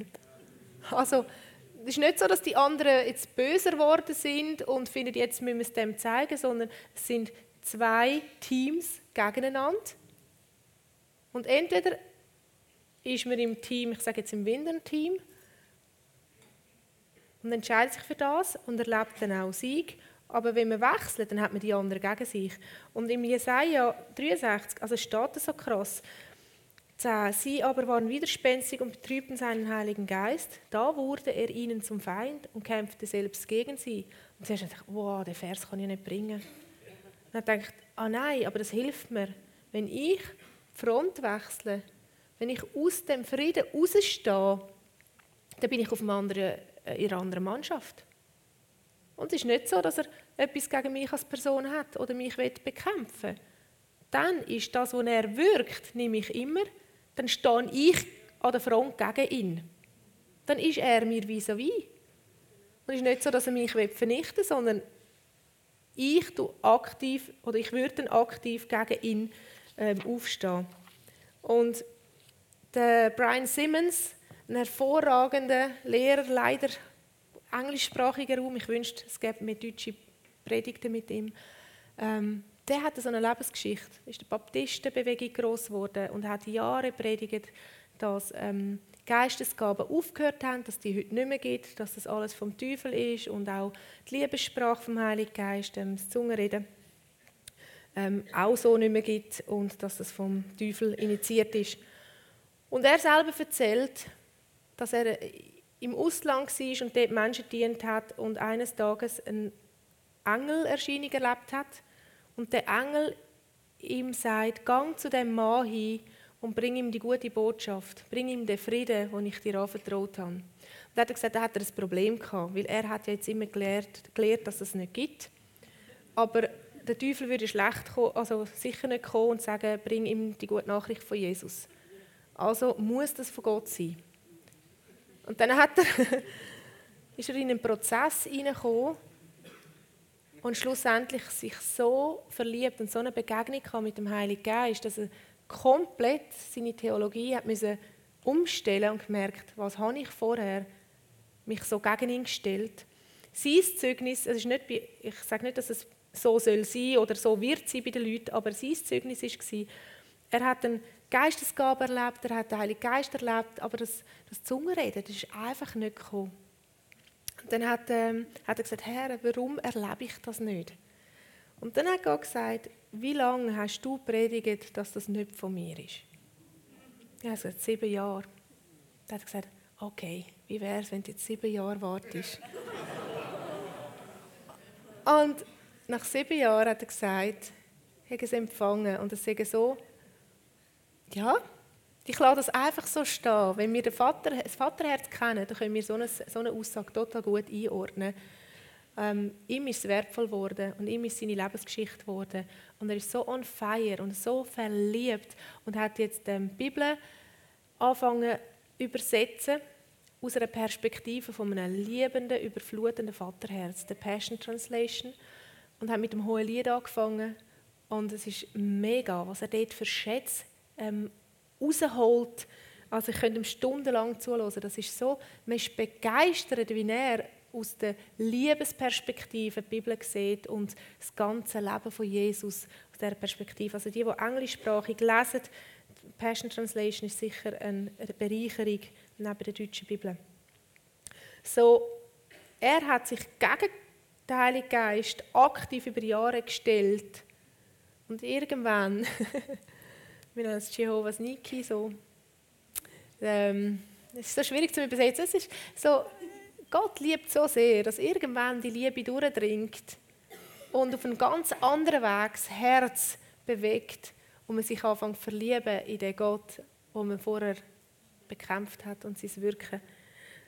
Also, es ist nicht so, dass die anderen jetzt böser geworden sind und finden, jetzt müssen wir es dem zeigen, sondern es sind zwei Teams gegeneinander. Und entweder ist man im Team, ich sage jetzt im Winter-Team, und entscheidet sich für das und erlebt dann auch Sieg. Aber wenn man wechselt, dann hat man die anderen gegen sich. Und im Jesaja 63, also steht das so krass, 10. Sie aber waren widerspenstig und betrübten seinen Heiligen Geist. Da wurde er ihnen zum Feind und kämpfte selbst gegen sie. Und zuerst dachte ich, wow, den Vers kann ich nicht bringen. Und dann ich, ah nein, aber das hilft mir. Wenn ich Front wechsle, wenn ich aus dem Frieden rausstehe, dann bin ich auf anderen äh, in einer anderen Mannschaft. Und es ist nicht so, dass er etwas gegen mich als Person hat oder mich bekämpfen will. Dann ist das, was er wirkt, nehme ich immer, dann stehe ich an der Front gegen ihn. Dann ist er mir vis-à-vis. -vis. Und es ist nicht so, dass er mich vernichten will, sondern ich aktiv, oder ich würde dann aktiv gegen ihn ähm, aufstehen. Und der Brian Simmons, ein hervorragender Lehrer, leider englischsprachiger Raum. Ich wünschte, es gäbe mehr deutsche Predigten mit ihm. Ähm, der hatte so eine Lebensgeschichte. Ist der Baptistenbewegung groß geworden und hat Jahre predigt, dass ähm, Geistesgaben aufgehört haben, dass die heute nicht mehr gibt, dass das alles vom Teufel ist und auch die Liebessprache vom Heiligen Geist, ähm, das Zungenreden, ähm, auch so nicht mehr gibt und dass das vom Teufel initiiert ist. Und er selber erzählt, dass er im Ausland war und dort Menschen dient hat und eines Tages eine Engelerscheinung erlebt hat und der Engel ihm sagt, gang zu dem Mann hin und bring ihm die gute Botschaft, bring ihm den Frieden, den ich dir anvertraut habe. Und er hat gesagt, da hat er ein Problem gehabt, weil er hat ja jetzt immer gelernt, gelernt dass es nicht gibt. Aber der Teufel würde schlecht kommen, also sicher nicht kommen und sagen, bring ihm die gute Nachricht von Jesus. Also muss das von Gott sein. Und dann hat er, ist er in einen Prozess hineingekommen und schlussendlich sich so verliebt und so eine Begegnung mit dem Heiligen Geist, dass er komplett seine Theologie hat müssen umstellen und gemerkt, was habe ich vorher mich so gegen ihn gestellt. Sein Zeugnis, es ist nicht, ich sage nicht, dass es so soll sein oder so wird sein bei den Leuten, aber sein Zeugnis war, er hat einen Geistesgabe erlebt, er hat den Heiligen Geist erlebt, aber das, das Zungenreden, das ist einfach nicht gekommen. Und dann hat, ähm, hat er gesagt, Herr, warum erlebe ich das nicht? Und dann hat Gott gesagt, wie lange hast du predigt, dass das nicht von mir ist? Ich habe gesagt, sieben Jahre. Dann hat er gesagt, okay, wie wäre es, wenn du jetzt sieben Jahre wartest? und nach sieben Jahren hat er gesagt, ich habe es empfangen und es sei so, ja, ich lasse das einfach so stehen. Wenn wir den Vater, das Vaterherz kennen, dann können wir so eine, so eine Aussage total gut einordnen. Ähm, ihm ist es wertvoll geworden und ihm ist seine Lebensgeschichte geworden. Und er ist so on fire und so verliebt und hat jetzt ähm, die Bibel angefangen übersetzen aus einer Perspektive von einem liebenden, überflutenden Vaterherz, der Passion Translation, und hat mit dem Hohen Lied angefangen. Und es ist mega, was er dort für Schätze ähm, rausholt. Also ich könnte ihm stundenlang zuhören. Das ist so, man ist begeistert, wie er aus der Liebesperspektive die Bibel sieht und das ganze Leben von Jesus aus dieser Perspektive. Also die, die englischsprachig lesen, Passion Translation ist sicher eine Bereicherung neben der deutschen Bibel. So, er hat sich gegen den Heiligen Geist aktiv über Jahre gestellt und irgendwann wir nennen es Jehovah's Niki, so. Ähm, es ist so schwierig zu übersetzen. Es ist so, Gott liebt so sehr, dass irgendwann die Liebe durchdringt und auf einen ganz anderen Weg das Herz bewegt und man sich anfängt zu verlieben in den Gott, den man vorher bekämpft hat und sein Wirken.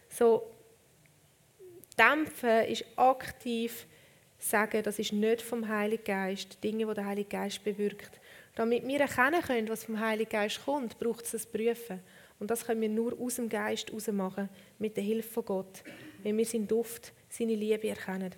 So, dämpfen ist aktiv sagen, das ist nicht vom Heiligen Geist, Dinge, die der Heilige Geist bewirkt. Damit wir erkennen können, was vom Heiligen Geist kommt, braucht es das Prüfen. Und das können wir nur aus dem Geist heraus machen, mit der Hilfe von Gott, wenn wir seinen Duft, seine Liebe erkennen.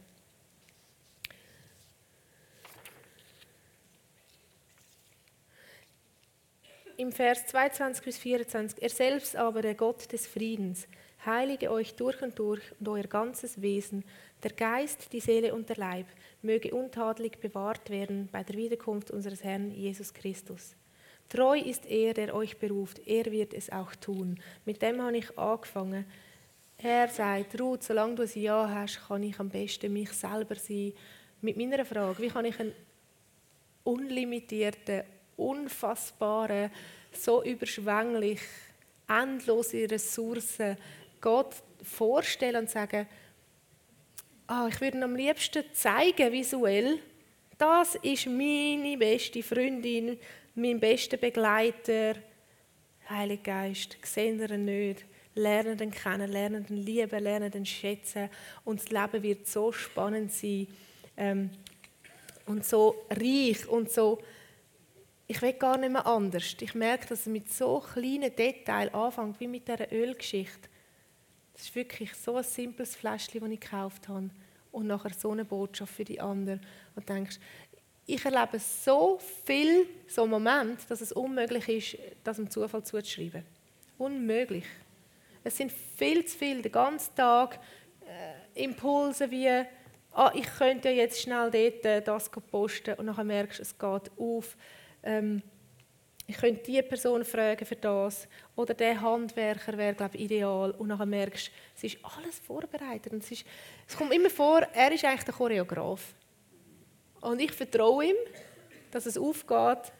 Im Vers 22 bis 24, er selbst aber, der Gott des Friedens, heilige euch durch und durch und euer ganzes Wesen, der Geist, die Seele und der Leib, möge untadelig bewahrt werden bei der Wiederkunft unseres Herrn Jesus Christus. Treu ist er, der euch beruft, er wird es auch tun. Mit dem habe ich angefangen. Er sagt, Ruth, solange du ein Ja hast, kann ich am besten mich selber sein. Mit meiner Frage, wie kann ich einen unlimitierten, unfassbaren, so überschwänglich, endlose Ressourcen Gott vorstellen und sagen, oh, ich würde am liebsten zeigen, visuell, das ist meine beste Freundin, mein bester Begleiter. Heiliger Geist, sehen ihn nicht, lernen ihn kennen, lernen ihn lieben, lernen ihn schätzen. Und das Leben wird so spannend sein ähm, und so reich und so. Ich will gar nicht mehr anders. Ich merke, dass es mit so kleinen Details anfängt, wie mit dieser Ölgeschichte. Das ist wirklich so ein simples Fläschchen, das ich gekauft habe. Und nachher so eine Botschaft für die anderen. Und denkst, ich erlebe so viel so Momente, dass es unmöglich ist, das dem Zufall zuzuschreiben. Unmöglich. Es sind viel zu viele, den ganzen Tag äh, Impulse wie, ah, ich könnte ja jetzt schnell dort äh, das posten und nachher merkst du, es geht auf. Ähm, ich könnte diese Person fragen für das. Oder der Handwerker wäre glaube ich, ideal. Und dann merkst du, es ist alles vorbereitet. Und es, ist, es kommt immer vor, er ist eigentlich der Choreograf. Und ich vertraue ihm, dass es aufgeht,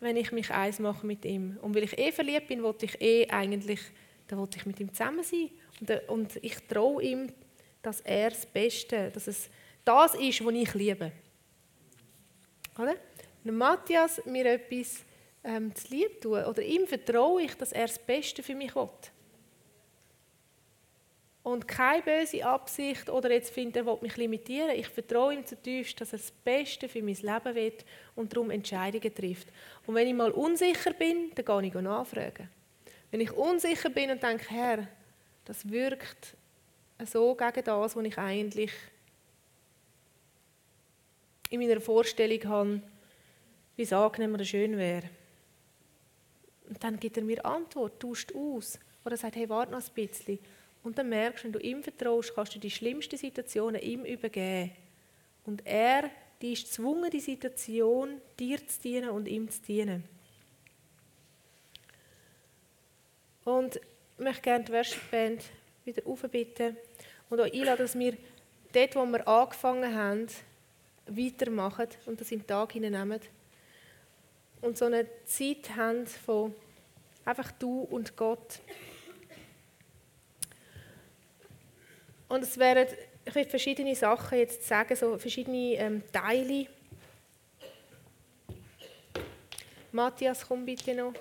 wenn ich mich eins mache mit ihm. Und weil ich eh verliebt bin, wollte ich eh eigentlich, dann wollte ich mit ihm zusammen sein. Und, äh, und ich traue ihm, dass er das Beste, dass es das ist, was ich liebe. Oder? Matthias mir etwas ähm, zu lieb tun oder ihm vertraue ich, dass er das Beste für mich will. Und keine böse Absicht oder jetzt findet er, will mich limitieren. Ich vertraue ihm zutiefst, dass er das Beste für mein Leben will und darum Entscheidungen trifft. Und wenn ich mal unsicher bin, dann gehe ich nachfragen. Wenn ich unsicher bin und denke, Herr, das wirkt so gegen das, was ich eigentlich in meiner Vorstellung habe, wie es angenehm oder schön wäre und dann gibt er mir Antwort, tauscht aus. Oder sagt, hey, warte noch ein bisschen. Und dann merkst du, wenn du ihm vertraust, kannst du die schlimmsten Situationen ihm übergeben. Und er, die ist gezwungen, die Situation dir zu dienen und ihm zu dienen. Und ich möchte gerne die Worship Band wieder aufbitten und euch einladen, dass wir dort, wo wir angefangen haben, weitermachen und das den Tag hineinnehmen. Und so eine Zeit haben von einfach du und Gott. Und es wären ich will verschiedene Sachen jetzt sagen, so verschiedene ähm, Teile. Matthias, komm bitte noch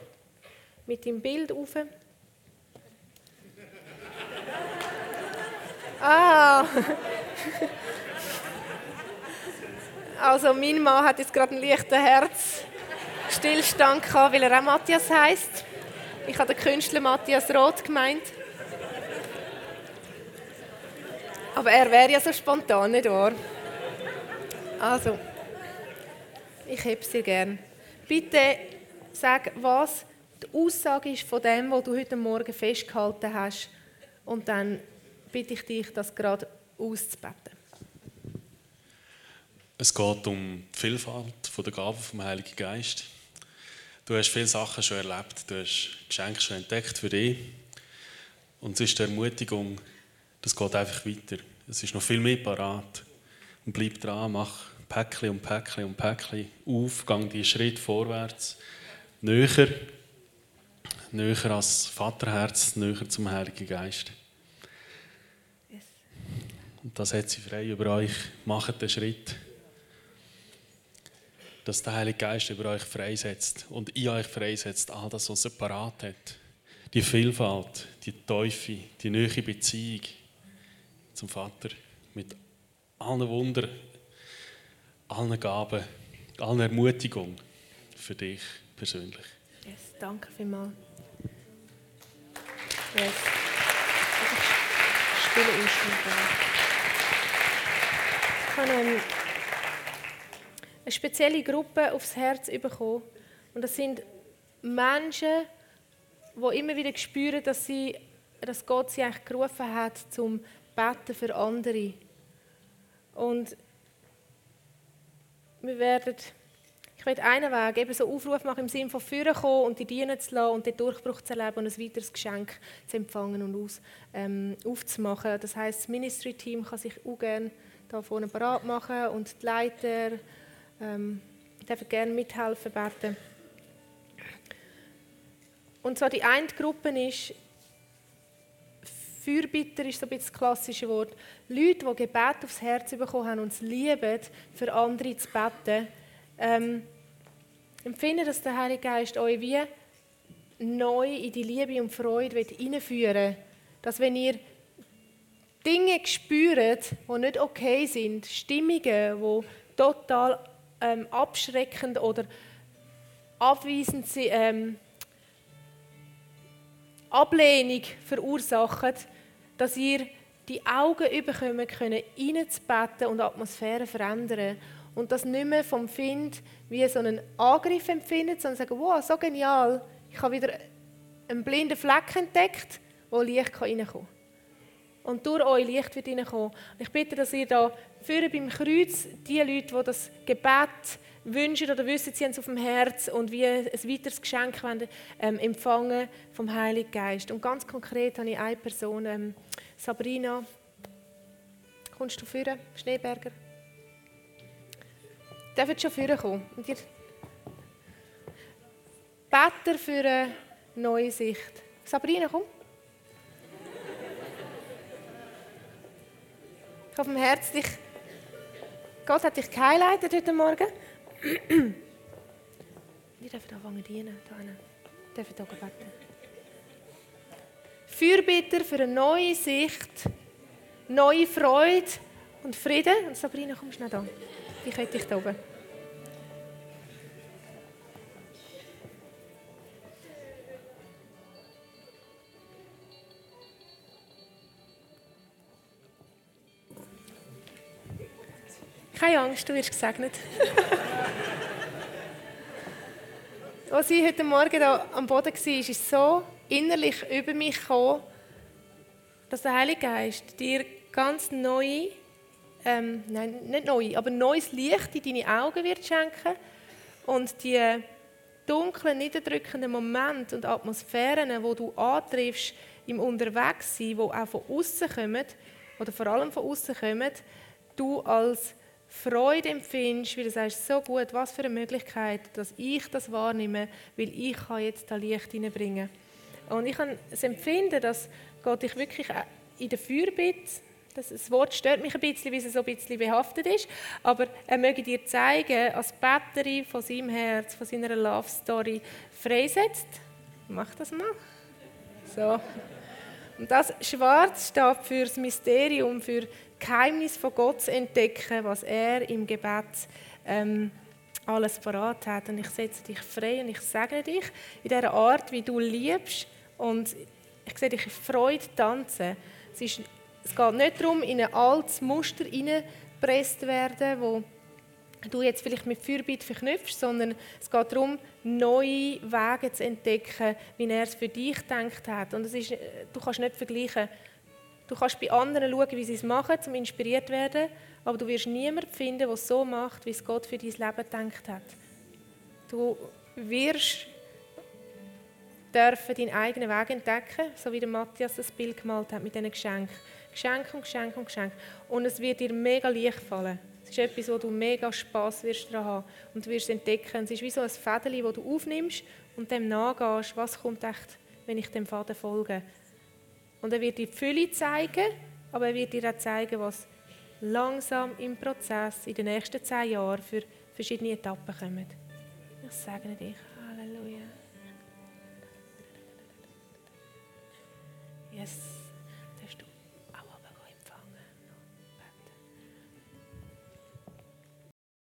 mit dem Bild rauf. ah! also mein Mann hat jetzt gerade einen leichten Herzstillstand gehabt, weil er auch Matthias heißt. Ich habe den Künstler Matthias Roth gemeint. Aber er wäre ja so spontan, nicht wahr? Also, ich habe dir gern. Bitte sag, was die Aussage ist von dem, was du heute Morgen festgehalten hast. Und dann bitte ich dich, das gerade auszubeten. Es geht um die Vielfalt der Gaben vom Heiligen Geist. Du hast viele Sachen schon erlebt, du hast Geschenke schon entdeckt für dich. Und es ist die Ermutigung, das geht einfach weiter. Es ist noch viel mehr parat. Und bleib dran, mach Päckchen und Päckchen und Päckchen auf, gang die Schritt vorwärts, näher, näher als Vaterherz, näher zum Heiligen Geist. Und das hat sie frei über euch. Macht den Schritt, dass der Heilige Geist über euch freisetzt und in euch freisetzt, all das, was er parat hat. Die Vielfalt, die Teufel, die neue Beziehung zum Vater mit allen Wunder, allen Gaben, allen Ermutigungen für dich persönlich. Yes, danke vielmals. Yes. Ich spiele Instrumente. Ich habe eine, eine spezielle Gruppe aufs Herz bekommen. Und das sind Menschen, die immer wieder spüren, dass, sie, dass Gott sie eigentlich gerufen hat, zum beten für andere. Und wir werden, ich werde einen Weg, eben so Aufruf machen im Sinne von Führen kommen und die dienen zu lassen und den Durchbruch zu erleben und ein weiteres Geschenk zu empfangen und aus, ähm, aufzumachen. Das heißt, das Ministry-Team kann sich auch gerne da vorne bereit machen und die Leiter ähm, dürfen gerne mithelfen beten. Und zwar die eine Gruppe ist, Fürbitter ist so ein bisschen das klassische Wort. Leute, die Gebet aufs Herz bekommen haben und es lieben, für andere zu beten, ähm, empfinden, dass der Heilige Geist euch wie neu in die Liebe und Freude hineinführen will. Dass wenn ihr Dinge spürt, die nicht okay sind, Stimmungen, die total ähm, abschreckend oder abweisend ähm, Ablehnung verursachen, dass ihr die Augen überkommen können, reinzubeten und Atmosphäre verändern. Und das nicht mehr vom Find wie so einen Angriff empfindet, sondern sagen, wow, so genial, ich habe wieder einen blinden Fleck entdeckt, wo Licht reinkommen kann. Und durch euch Licht wird reinkommen. Ich bitte, dass ihr da führen beim Kreuz die Leute, die das Gebet wünschen oder wissen, sie haben es auf dem Herz und wie ein weiteres Geschenk wollen, ähm, empfangen vom Heiligen Geist. Und ganz konkret habe ich eine Person, ähm, Sabrina, kommst du führen, Schneeberger? Dürft schon führen kommen. Und ihr Better für eine neue Sicht. Sabrina, komm. Habe vom Herz dich. Gott hat dich gehighlightet heute Morgen. Wir dürfen anfangen dienen. Wir dürfen hier beten. Fürbitter für eine neue Sicht, neue Freude und Frieden. Und Sabrina, komm schnell da. Ich hätte dich da oben. Keine Angst, du wirst gesegnet. Als ich heute Morgen da am Boden war, ist so innerlich über mich gekommen, dass der Heilige Geist dir ganz neu, ähm, nein, nicht neu, aber neues Licht in deine Augen wird schenken und die dunklen, niederdrückenden Momente und Atmosphären, wo du antriffst im Unterwegssein, wo auch von außen kommen oder vor allem von außen kommen, du als Freude empfindest, weil du sagst, so gut, was für eine Möglichkeit, dass ich das wahrnehme, weil ich kann jetzt da Licht hineinbringen Und ich habe das Empfinden, dass Gott dich wirklich in der Fürbitte, das Wort stört mich ein bisschen, weil es so ein bisschen behaftet ist, aber er möge dir zeigen, als Batterie von seinem Herz, von seiner Love Story freisetzt. Mach das mal. So. Und das Schwarz steht für das Mysterium, für Geheimnis von Gott zu entdecken, was er im Gebet ähm, alles parat hat. Und ich setze dich frei und ich segne dich in der Art, wie du liebst. Und ich sehe dich in Freude tanzen. Es, ist, es geht nicht darum, in ein altes Muster hineingepresst zu werden, wo du jetzt vielleicht mit Fürbitte verknüpfst, sondern es geht darum, neue Wege zu entdecken, wie er es für dich gedacht hat. Und es ist, du kannst nicht vergleichen, Du kannst bei anderen schauen, wie sie es machen, um inspiriert zu werden, aber du wirst niemanden finden, der es so macht, wie es Gott für dein Leben gedacht hat. Du wirst dürfen deinen eigenen Weg entdecken, so wie der Matthias das Bild gemalt hat mit diesen Geschenken. Geschenk und Geschenk und Geschenk. Und es wird dir mega leicht fallen. Es ist etwas, wo du mega Spass wirst daran haben und du wirst entdecken. Es ist wie so ein Fädeli, das du aufnimmst und dem nachgehst, was kommt echt, wenn ich dem Faden folge. Und er wird dir die Fülle zeigen, aber er wird dir auch zeigen, was langsam im Prozess in den nächsten zehn Jahren für verschiedene Etappen kommen. Ich segne dich. Halleluja. Yes.